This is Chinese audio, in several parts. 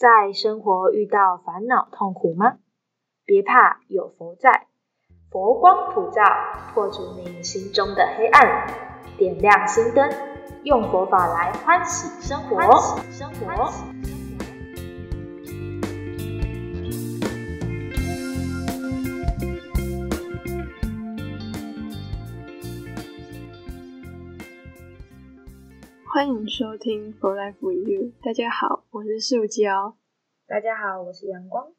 在生活遇到烦恼痛苦吗？别怕，有佛在，佛光普照，破除你心中的黑暗，点亮心灯，用佛法来欢喜生活。欢喜生活。欢迎收听《For Life with You》。大家好，我是树胶。大家好，我是阳光。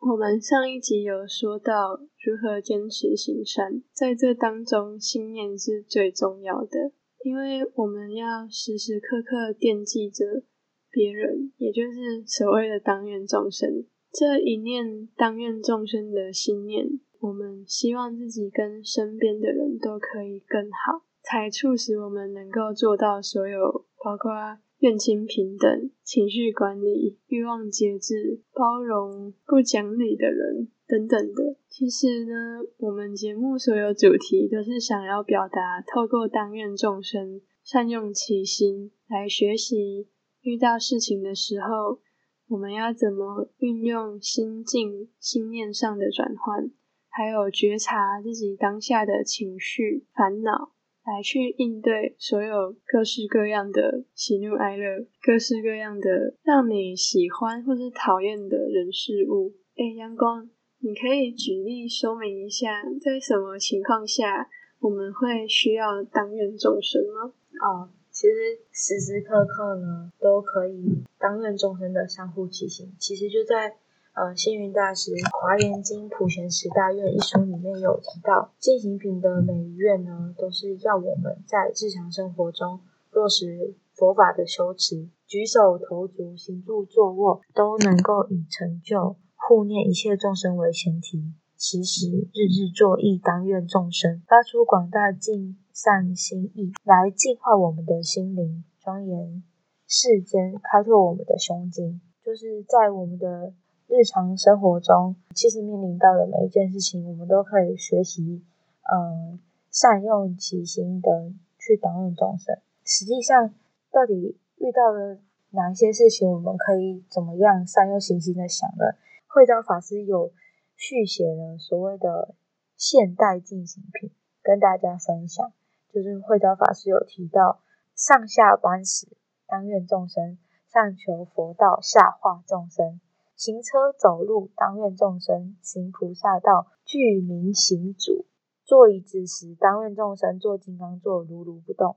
我们上一集有说到如何坚持行善，在这当中，信念是最重要的，因为我们要时时刻刻惦记着别人，也就是所谓的当愿众生。这一念当愿众生的心念，我们希望自己跟身边的人都可以更好。才促使我们能够做到所有，包括愿亲平等、情绪管理、欲望节制、包容不讲理的人等等的。其实呢，我们节目所有主题都是想要表达，透过当愿众生善用其心来学习，遇到事情的时候，我们要怎么运用心境、心念上的转换，还有觉察自己当下的情绪、烦恼。来去应对所有各式各样的喜怒哀乐，各式各样的让你喜欢或是讨厌的人事物。哎，阳光，你可以举例说明一下，在什么情况下我们会需要当愿众生吗？哦，其实时时刻刻呢都可以当愿众生的相互提醒。其实就在。呃，星云大师《华严经普贤十大愿》一书里面有提到，进行品的每一愿呢，都是要我们在日常生活中落实佛法的修持，举手投足、行住坐卧都能够以成就护念一切众生为前提，时时日日作意当愿众生，发出广大尽善心意，来净化我们的心灵，庄严世间，开拓我们的胸襟，就是在我们的。日常生活中，其实面临到的每一件事情，我们都可以学习，嗯，善用其心的去导引众生。实际上，到底遇到了哪一些事情，我们可以怎么样善用其心的想呢？慧昭法师有续写了所谓的现代进行品，跟大家分享。就是慧昭法师有提到，上下班时当愿众生，上求佛道，下化众生。行车走路，当愿众生行菩萨道，具名行主；坐椅子时，当愿众生坐金刚座，如如不动；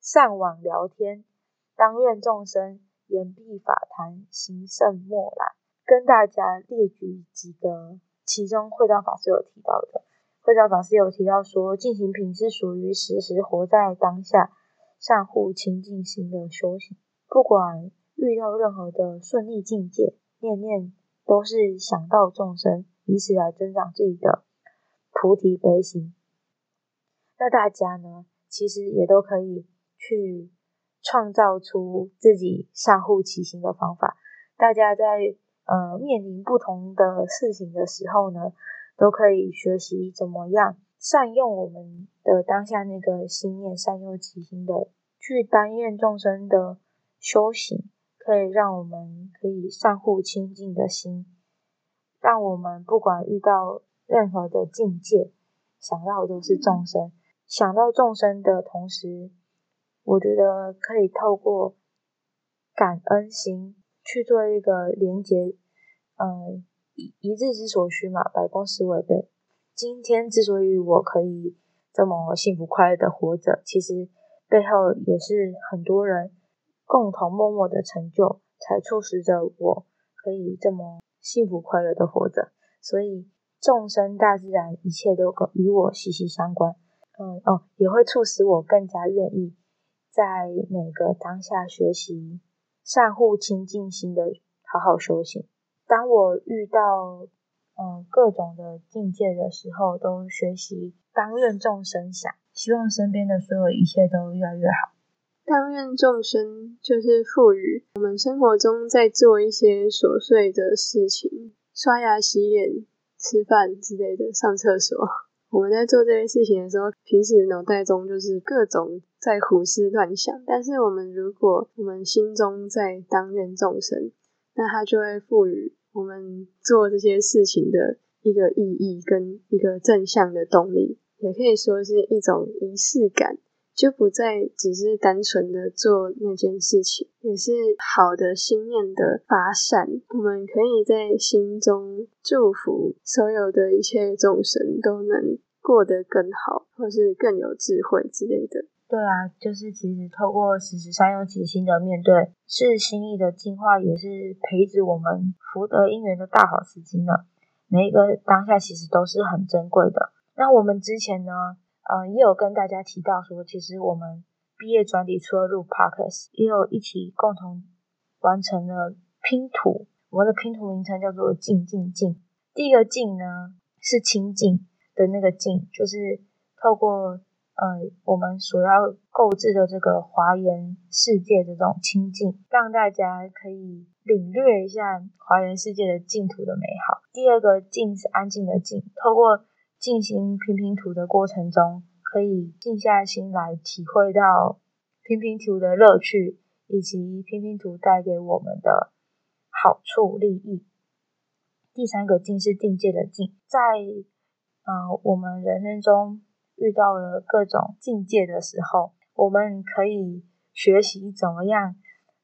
上网聊天，当愿众生言必法谈，行胜莫懒。跟大家列举几个，其中慧道法师有提到的。慧道法师有提到说，进行品是属于时时活在当下、善护清净心的修行。不管遇到任何的顺利境界。念念都是想到众生，以此来增长自己的菩提悲心。那大家呢，其实也都可以去创造出自己善护其心的方法。大家在呃面临不同的事情的时候呢，都可以学习怎么样善用我们的当下那个心念，善用其心的去担愿众生的修行。可以让我们可以善护清净的心，让我们不管遇到任何的境界，想到都是众生。想到众生的同时，我觉得可以透过感恩心去做一个连接。嗯，一一日之所需嘛，百公司为备。今天之所以我可以这么幸福快乐的活着，其实背后也是很多人。共同默默的成就，才促使着我可以这么幸福快乐的活着。所以众生、大自然，一切都跟与我息息相关。嗯哦，也会促使我更加愿意在每个当下学习善护清净心的好好修行。当我遇到嗯各种的境界的时候，都学习当愿众生想，希望身边的所有一切都越来越好。当愿众生就是赋予我们生活中在做一些琐碎的事情，刷牙、洗脸、吃饭之类的，上厕所。我们在做这些事情的时候，平时脑袋中就是各种在胡思乱想。但是我们如果我们心中在当愿众生，那它就会赋予我们做这些事情的一个意义跟一个正向的动力，也可以说是一种仪式感。就不再只是单纯的做那件事情，也是好的心念的发散。我们可以在心中祝福所有的一切众生都能过得更好，或是更有智慧之类的。对啊，就是其实透过时时善用其心的面对，是心意的净化，也是培植我们福德因缘的大好时机呢。每一个当下其实都是很珍贵的。那我们之前呢？呃，也有跟大家提到说，其实我们毕业专题除了录 podcast，也有一起共同完成了拼图。我们的拼图名称叫做“静静静”。第一个“静”呢，是清净的那个“静”，就是透过呃我们所要购置的这个华严世界的这种清净，让大家可以领略一下华严世界的净土的美好。第二个“静”是安静的“静”，透过进行拼拼图的过程中，可以静下心来体会到拼拼图的乐趣，以及拼拼图带给我们的好处利益。第三个境是定界的境，在呃我们人生中遇到了各种境界的时候，我们可以学习怎么样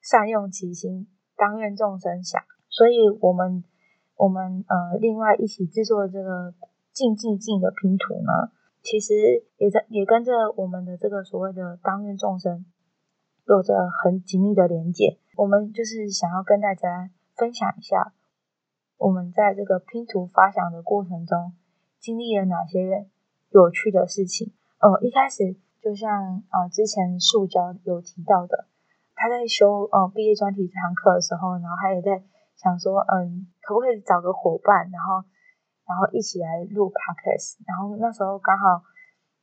善用其心，当愿众生想。所以，我们我们呃另外一起制作这个。静静静的拼图呢，其实也在也跟着我们的这个所谓的当愿众生有着很紧密的连接。我们就是想要跟大家分享一下，我们在这个拼图发想的过程中经历了哪些有趣的事情。呃，一开始就像呃之前塑胶有提到的，他在修呃毕业专题这堂课的时候，然后他也在想说，嗯，可不可以找个伙伴，然后。然后一起来录 podcast，然后那时候刚好，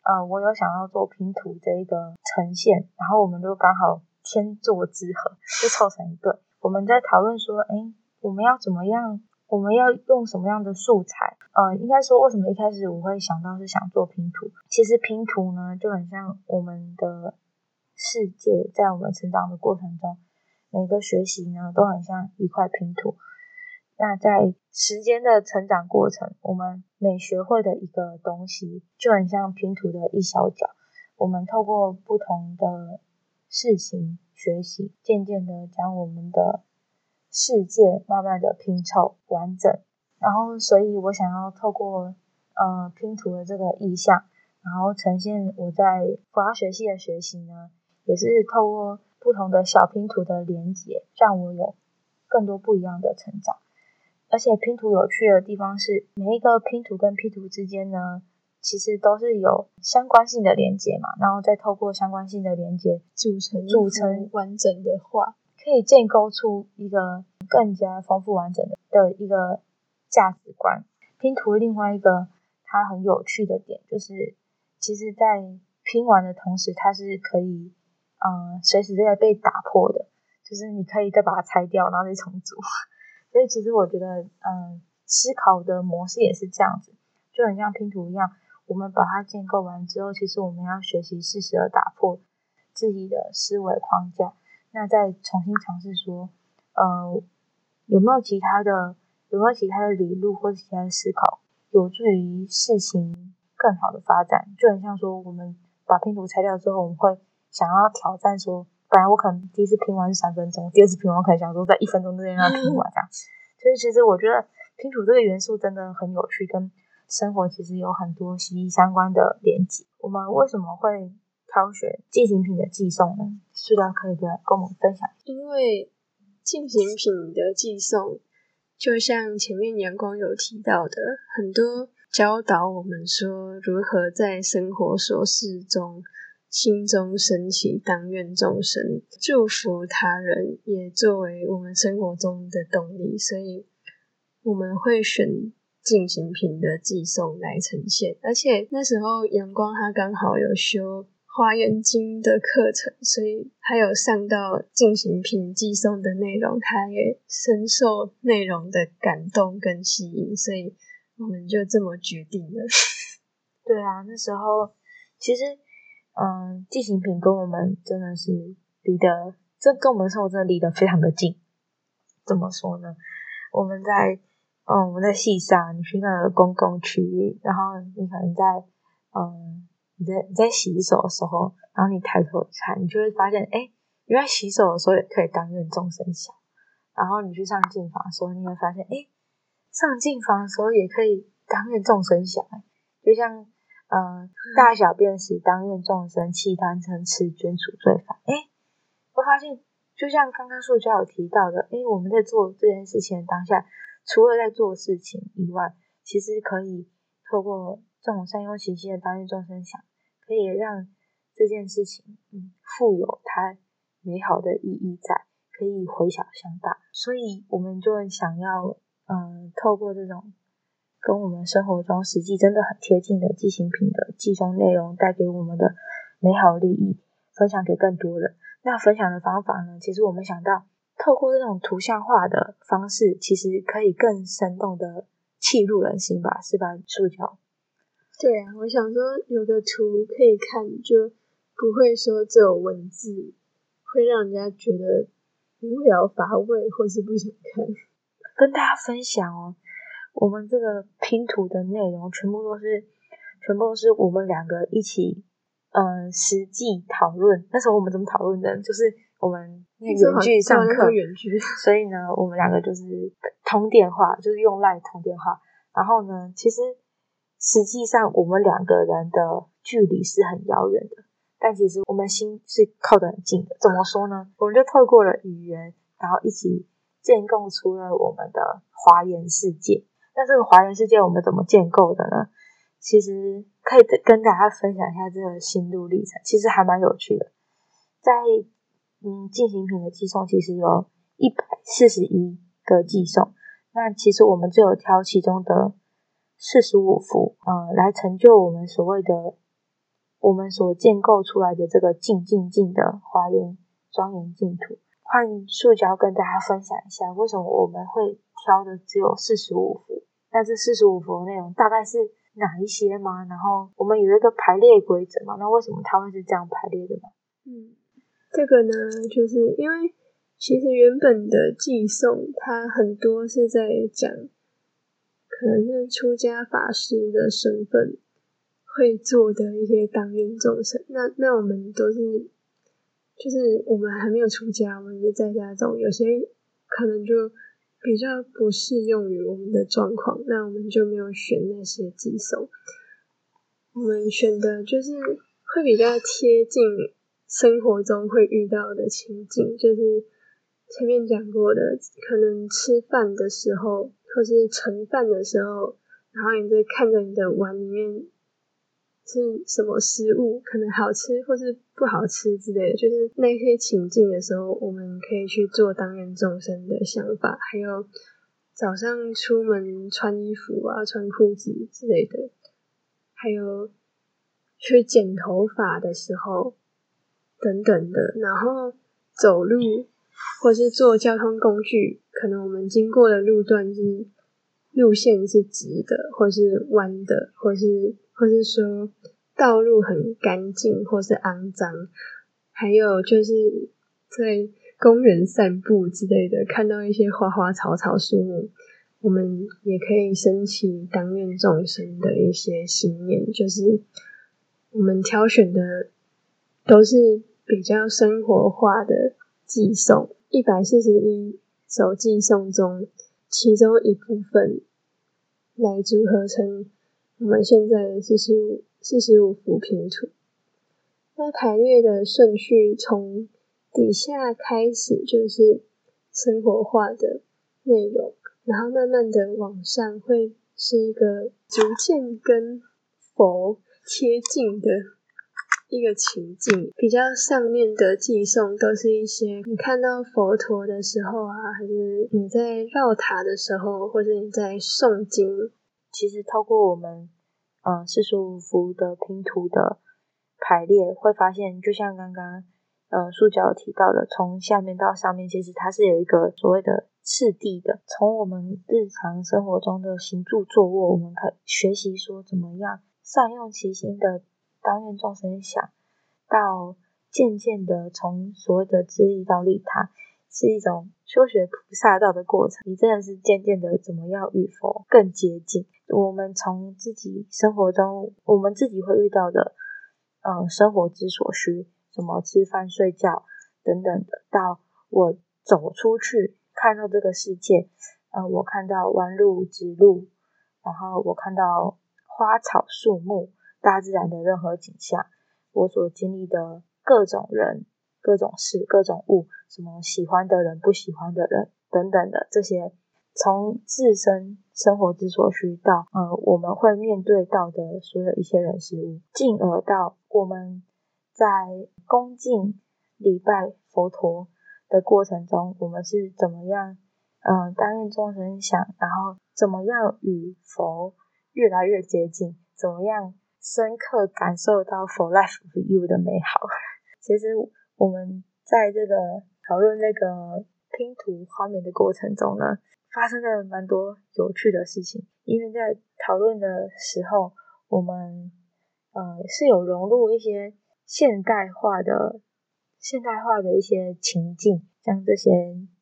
呃，我有想要做拼图这一个呈现，然后我们就刚好天作之合，就凑成一对。我们在讨论说，哎，我们要怎么样？我们要用什么样的素材？呃，应该说，为什么一开始我会想到是想做拼图？其实拼图呢，就很像我们的世界，在我们成长的过程中，每个学习呢，都很像一块拼图。那在时间的成长过程，我们每学会的一个东西，就很像拼图的一小角。我们透过不同的事情学习，渐渐的将我们的世界慢慢的拼凑完整。然后，所以我想要透过呃拼图的这个意象，然后呈现我在佛学系的学习呢，也是透过不同的小拼图的连接，让我有更多不一样的成长。而且拼图有趣的地方是，每一个拼图跟拼图之间呢，其实都是有相关性的连接嘛，然后再透过相关性的连接组成组成完整的画，可以建构出一个更加丰富完整的的一个价值观。拼图另外一个它很有趣的点就是，其实在拼完的同时，它是可以嗯随时在被打破的，就是你可以再把它拆掉，然后再重组。所以其实我觉得，嗯，思考的模式也是这样子，就很像拼图一样，我们把它建构完之后，其实我们要学习适时的打破自己的思维框架，那再重新尝试说，呃，有没有其他的，有没有其他的理路或者其他的思考，有助于事情更好的发展？就很像说，我们把拼图拆掉之后，我们会想要挑战说。本来我可能第一次拼完是三分钟，第二次拼完我可能想说在一分钟之内让它拼完这样。所以其实我觉得拼图这个元素真的很有趣，跟生活其实有很多息息相关的连接。我们为什么会挑选进行品的寄送呢？是然可以跟跟我们分享。因为进行品的寄送，就像前面阳光有提到的，很多教导我们说如何在生活琐事中。心中升起当愿众生祝福他人，也作为我们生活中的动力，所以我们会选进行品的寄送来呈现。而且那时候阳光他刚好有修华严经的课程，所以他有上到进行品寄送的内容，他也深受内容的感动跟吸引，所以我们就这么决定了。对啊，那时候其实。嗯，进行品跟我们真的是离得，这跟我们生活真的离得非常的近。怎么说呢？我们在嗯，我们在戏上，你去那个公共区域，然后你可能在嗯，你在你在洗手的时候，然后你抬头看，你就会发现，哎，原来洗手的时候也可以当愿众生想。然后你去上镜房的时候，你会发现，哎，上镜房的时候也可以当愿众生想。就像嗯，大小便时当愿众生弃贪嗔痴捐除罪犯。哎，我发现，就像刚刚塑胶有提到的，哎，我们在做这件事情的当下。除了在做事情以外，其实可以透过这种善用其心的当愿众生想，可以让这件事情嗯富有它美好的意义在，可以回小向大。所以我们就想要嗯透过这种跟我们生活中实际真的很贴近的寄行品的寄送内容带给我们的美好利益，分享给更多人。那分享的方法呢？其实我们想到。透过这种图像化的方式，其实可以更生动的契入人心吧，是吧？塑胶。对啊，我想说，有的图可以看，就不会说只有文字，会让人家觉得无聊乏味，或是不想看。跟大家分享哦，我们这个拼图的内容全部都是，全部都是我们两个一起，嗯，实际讨论。那时候我们怎么讨论的？就是。我们那远距上课，远距所以呢，我们两个就是通电话，就是用赖通电话。然后呢，其实实际上我们两个人的距离是很遥远的，但其实我们心是靠得很近的。怎么说呢？我们就透过了语言，然后一起建构出了我们的华言世界。那这个华言世界我们怎么建构的呢？其实可以跟大家分享一下这个心路历程，其实还蛮有趣的，在。嗯，进行品的寄送其实有一百四十一个寄送，那其实我们就有挑其中的四十五幅，呃，来成就我们所谓的我们所建构出来的这个静静静的华严庄严净土。换塑胶跟大家分享一下，为什么我们会挑的只有四十五幅？那这四十五幅的内容大概是哪一些吗？然后我们有一个排列规则嘛？那为什么它会是这样排列的呢？嗯。这个呢，就是因为其实原本的寄送，它很多是在讲，可能是出家法师的身份会做的一些当愿众生。那那我们都是，就是我们还没有出家，我们是在家中，有些可能就比较不适用于我们的状况，那我们就没有选那些寄送。我们选的就是会比较贴近。生活中会遇到的情景，就是前面讲过的，可能吃饭的时候，或是盛饭的时候，然后你在看着你的碗里面是什么食物，可能好吃或是不好吃之类，就是那些情境的时候，我们可以去做当愿众生的想法，还有早上出门穿衣服啊、穿裤子之类的，还有去剪头发的时候。等等的，然后走路或是坐交通工具，可能我们经过的路段是路线是直的，或是弯的，或是或是说道路很干净或是肮脏，还有就是在公园散步之类的，看到一些花花草草树木，我们也可以升起当愿众生的一些心念，就是我们挑选的都是。比较生活化的寄送，一百四十一首寄送中，其中一部分来组合成我们现在的四十五四十五幅拼图。那排列的顺序从底下开始就是生活化的内容，然后慢慢的往上会是一个逐渐跟佛贴近的。一个情境比较上面的寄送都是一些你看到佛陀的时候啊，还是你在绕塔的时候，或者你在诵经。其实透过我们嗯四十五幅的拼图的排列，会发现就像刚刚呃塑胶提到的，从下面到上面，其实它是有一个所谓的次第的。从我们日常生活中的行住坐卧，我们可学习说怎么样善用其心的。当愿众生想到渐渐的从所谓的自利到利他，是一种修学菩萨道的过程，你真的是渐渐的怎么样与佛更接近。我们从自己生活中，我们自己会遇到的，嗯，生活之所需，什么吃饭、睡觉等等的，到我走出去看到这个世界，呃，我看到弯路、直路，然后我看到花草树木、大自然的任何景象，我所经历的各种人。各种事、各种物，什么喜欢的人、不喜欢的人等等的这些，从自身生活之所需到呃我们会面对到的所有一些人事物，进而到我们在恭敬礼拜佛陀的过程中，我们是怎么样嗯担任众生想，然后怎么样与佛越来越接近，怎么样深刻感受到 For Life with You 的美好，其实。我们在这个讨论那个拼图画面的过程中呢，发生了蛮多有趣的事情。因为在讨论的时候，我们呃是有融入一些现代化的、现代化的一些情境，将这些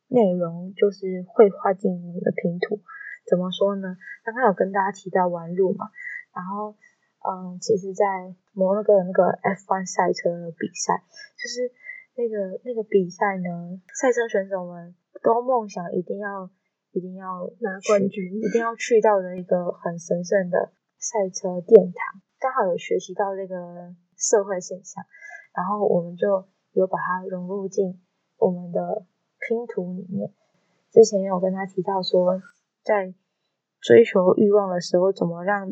内容就是绘画进我们的拼图。怎么说呢？刚刚有跟大家提到玩路嘛，然后嗯，其实，在摩洛哥那个 F1 赛车比赛，就是。那个那个比赛呢，赛车选手们都梦想一定要一定要拿冠军，一定要去到的一个很神圣的赛车殿堂。刚好有学习到这个社会现象，然后我们就有把它融入进我们的拼图里面。之前有跟他提到说，在追求欲望的时候，怎么让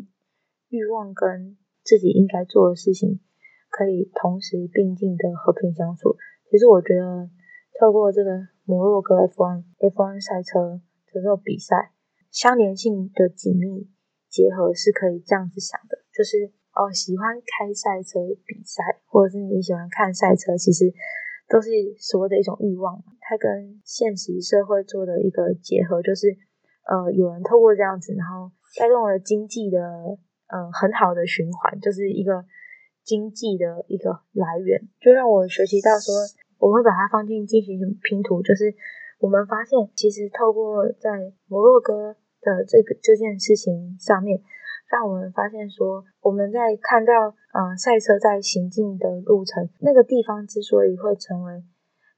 欲望跟自己应该做的事情可以同时并进的和平相处。其实我觉得，透过这个摩洛哥 F1 F1 赛车的这种比赛，相连性的紧密结合是可以这样子想的，就是哦，喜欢开赛车比赛，或者是你喜欢看赛车，其实都是所谓的一种欲望，它跟现实社会做的一个结合，就是呃，有人透过这样子，然后带动了经济的嗯很好的循环，就是一个。经济的一个来源，就让我学习到说，我会把它放进进行拼图。就是我们发现，其实透过在摩洛哥的这个这件事情上面，让我们发现说，我们在看到嗯赛车在行进的路程，那个地方之所以会成为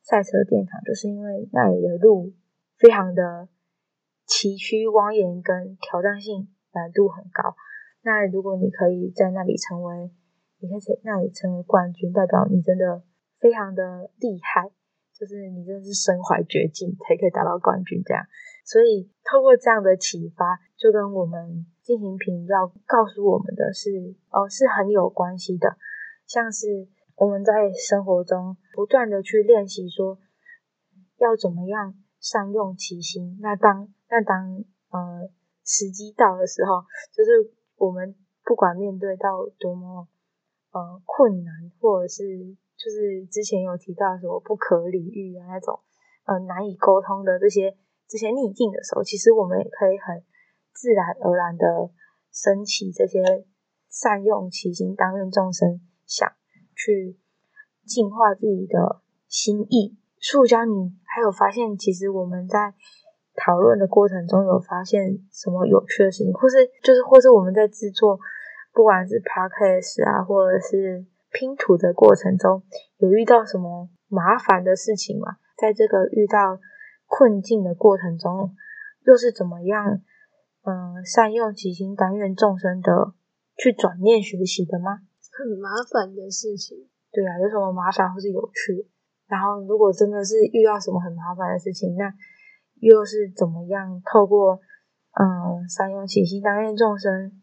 赛车殿堂，就是因为那里的路非常的崎岖蜿蜒，跟挑战性难度很高。那如果你可以在那里成为你可以在那里成为冠军，代表你真的非常的厉害，就是你真的是身怀绝技才可以达到冠军这样。所以透过这样的启发，就跟我们进行评要告诉我们的是，哦，是很有关系的。像是我们在生活中不断的去练习，说要怎么样善用其心。那当那当呃时机到的时候，就是我们不管面对到多么。呃，困难或者是就是之前有提到什么不可理喻啊那种，呃，难以沟通的这些这些逆境的时候，其实我们也可以很自然而然的升起这些善用其心，当愿众生想去净化自己的心意。塑胶，你还有发现，其实我们在讨论的过程中有发现什么有趣的事情，或是就是或是我们在制作。不管是 podcast 啊，或者是拼图的过程中，有遇到什么麻烦的事情吗？在这个遇到困境的过程中，又是怎么样，嗯，善用其心，甘愿众生的去转念学习的吗？很麻烦的事情。对啊，有什么麻烦或是有趣？然后，如果真的是遇到什么很麻烦的事情，那又是怎么样透过嗯三用起心，当愿众生？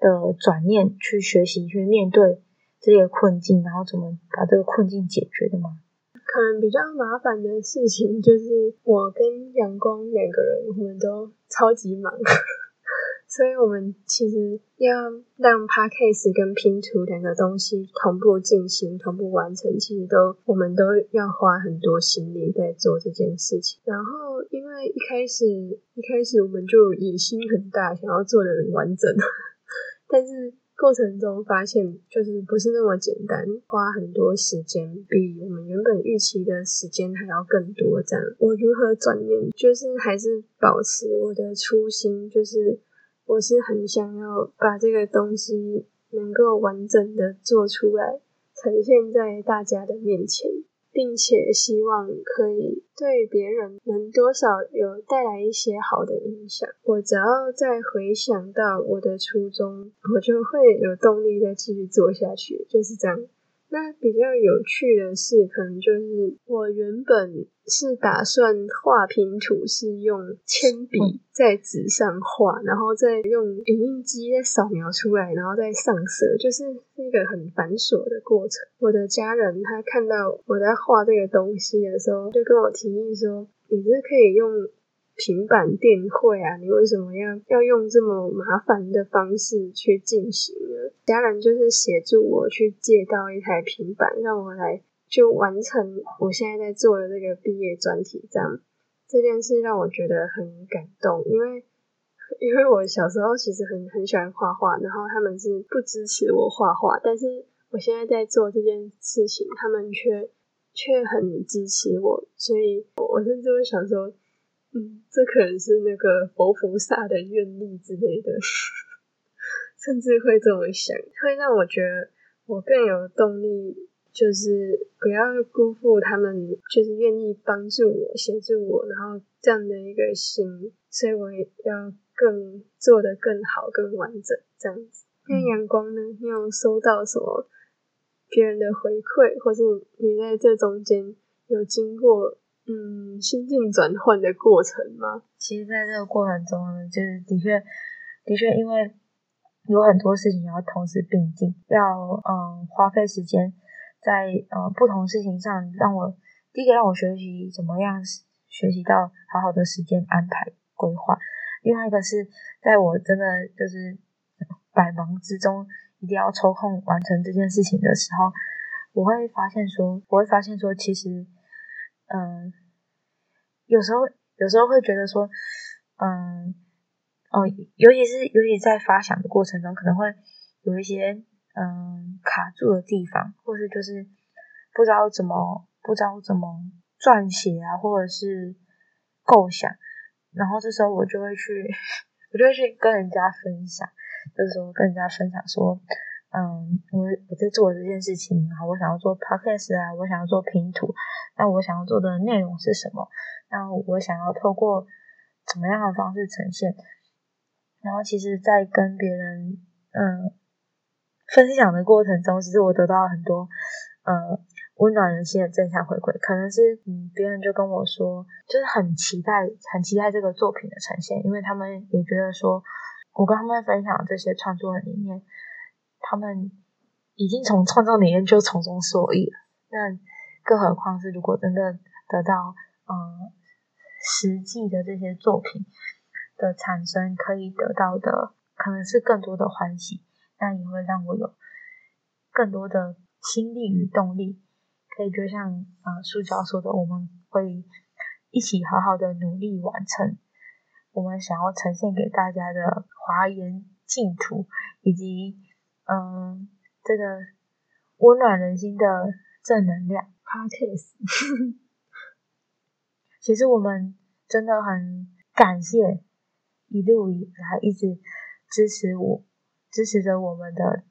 的转念去学习去面对这些困境，然后怎么把这个困境解决的吗？可能比较麻烦的事情就是我跟阳光两个人，我们都超级忙，所以我们其实要让 podcast 跟拼图两个东西同步进行、同步完成，其实都我们都要花很多心力在做这件事情。然后因为一开始一开始我们就野心很大，想要做的很完整。但是过程中发现，就是不是那么简单，花很多时间，比我们原本预期的时间还要更多。这样，我如何转念？就是还是保持我的初心，就是我是很想要把这个东西能够完整的做出来，呈现在大家的面前。并且希望可以对别人能多少有带来一些好的影响。我只要再回想到我的初衷，我就会有动力再继续做下去。就是这样。那比较有趣的是，可能就是我原本是打算画拼图，是用铅笔在纸上画，然后再用影印机再扫描出来，然后再上色，就是一个很繁琐的过程。我的家人他看到我在画这个东西的时候，就跟我提议说：“你这可以用。”平板电绘啊，你为什么要要用这么麻烦的方式去进行呢？家人就是协助我去借到一台平板，让我来就完成我现在在做的这个毕业专题。这样这件事让我觉得很感动，因为因为我小时候其实很很喜欢画画，然后他们是不支持我画画，但是我现在在做这件事情，他们却却很支持我，所以我甚至会想说。嗯，这可能是那个佛菩萨的愿力之类的，甚至会这么想，会让我觉得我更有动力，就是不要辜负他们，就是愿意帮助我、协助我，然后这样的一个心，所以我也要更做的更好、更完整这样子。那阳光呢？你有收到什么别人的回馈，或是你在这中间有经过？嗯，心境转换的过程吗？其实，在这个过程中呢，就是的确，的确，因为有很多事情要同时并进，要嗯花费时间在呃不同事情上，让我第一个让我学习怎么样学习到好好的时间安排规划，另外一个是在我真的就是百忙之中一定要抽空完成这件事情的时候，我会发现说，我会发现说，其实。嗯，有时候有时候会觉得说，嗯，哦，尤其是尤其在发想的过程中，可能会有一些嗯卡住的地方，或是就是不知道怎么不知道怎么撰写啊，或者是构想，然后这时候我就会去，我就会去跟人家分享，就是说跟人家分享说。嗯，我我在做这件事情，然后我想要做 podcast 啊，我想要做拼图，那我想要做的内容是什么？那我想要透过怎么样的方式呈现？然后其实，在跟别人嗯分享的过程中，其实我得到了很多呃温暖人心的正向回馈，可能是嗯别人就跟我说，就是很期待很期待这个作品的呈现，因为他们也觉得说我跟他们分享这些创作的理念。他们已经从创造理念就从中受益了，那更何况是如果真的得到嗯实际的这些作品的产生，可以得到的可能是更多的欢喜，那也会让我有更多的心力与动力，可以就像啊苏教说的，我们会一起好好的努力完成我们想要呈现给大家的华严净土以及。嗯，这个温暖人心的正能量 p a r k e s 其实我们真的很感谢一路以来一直支持我、支持着我们的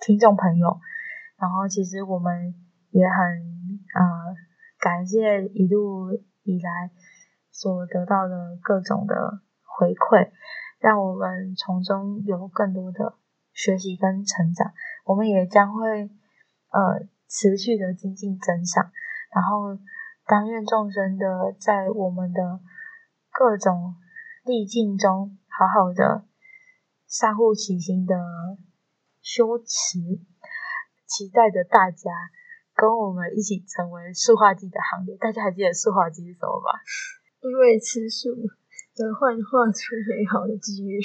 听众朋友。然后，其实我们也很呃感谢一路以来所得到的各种的回馈，让我们从中有更多的。学习跟成长，我们也将会呃持续的精进增长，然后当愿众生的在我们的各种历境中，好好的善护其心的修持，期待着大家跟我们一起成为塑化剂的行列。大家还记得塑化剂是什么吗？因为吃素而幻化出美好的机遇。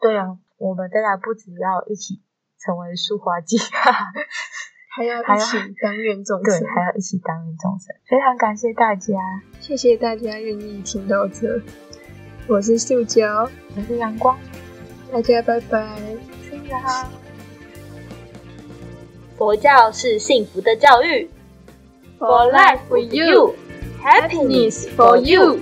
对啊。我们大家不只要一起成为塑化剂，还要一起当愿众生，对，还要一起当愿众生。非常感谢大家，谢谢大家愿意听到这。我是塑胶，我是阳光，大家拜拜新年好。佛教是幸福的教育。For life with you, happiness for you.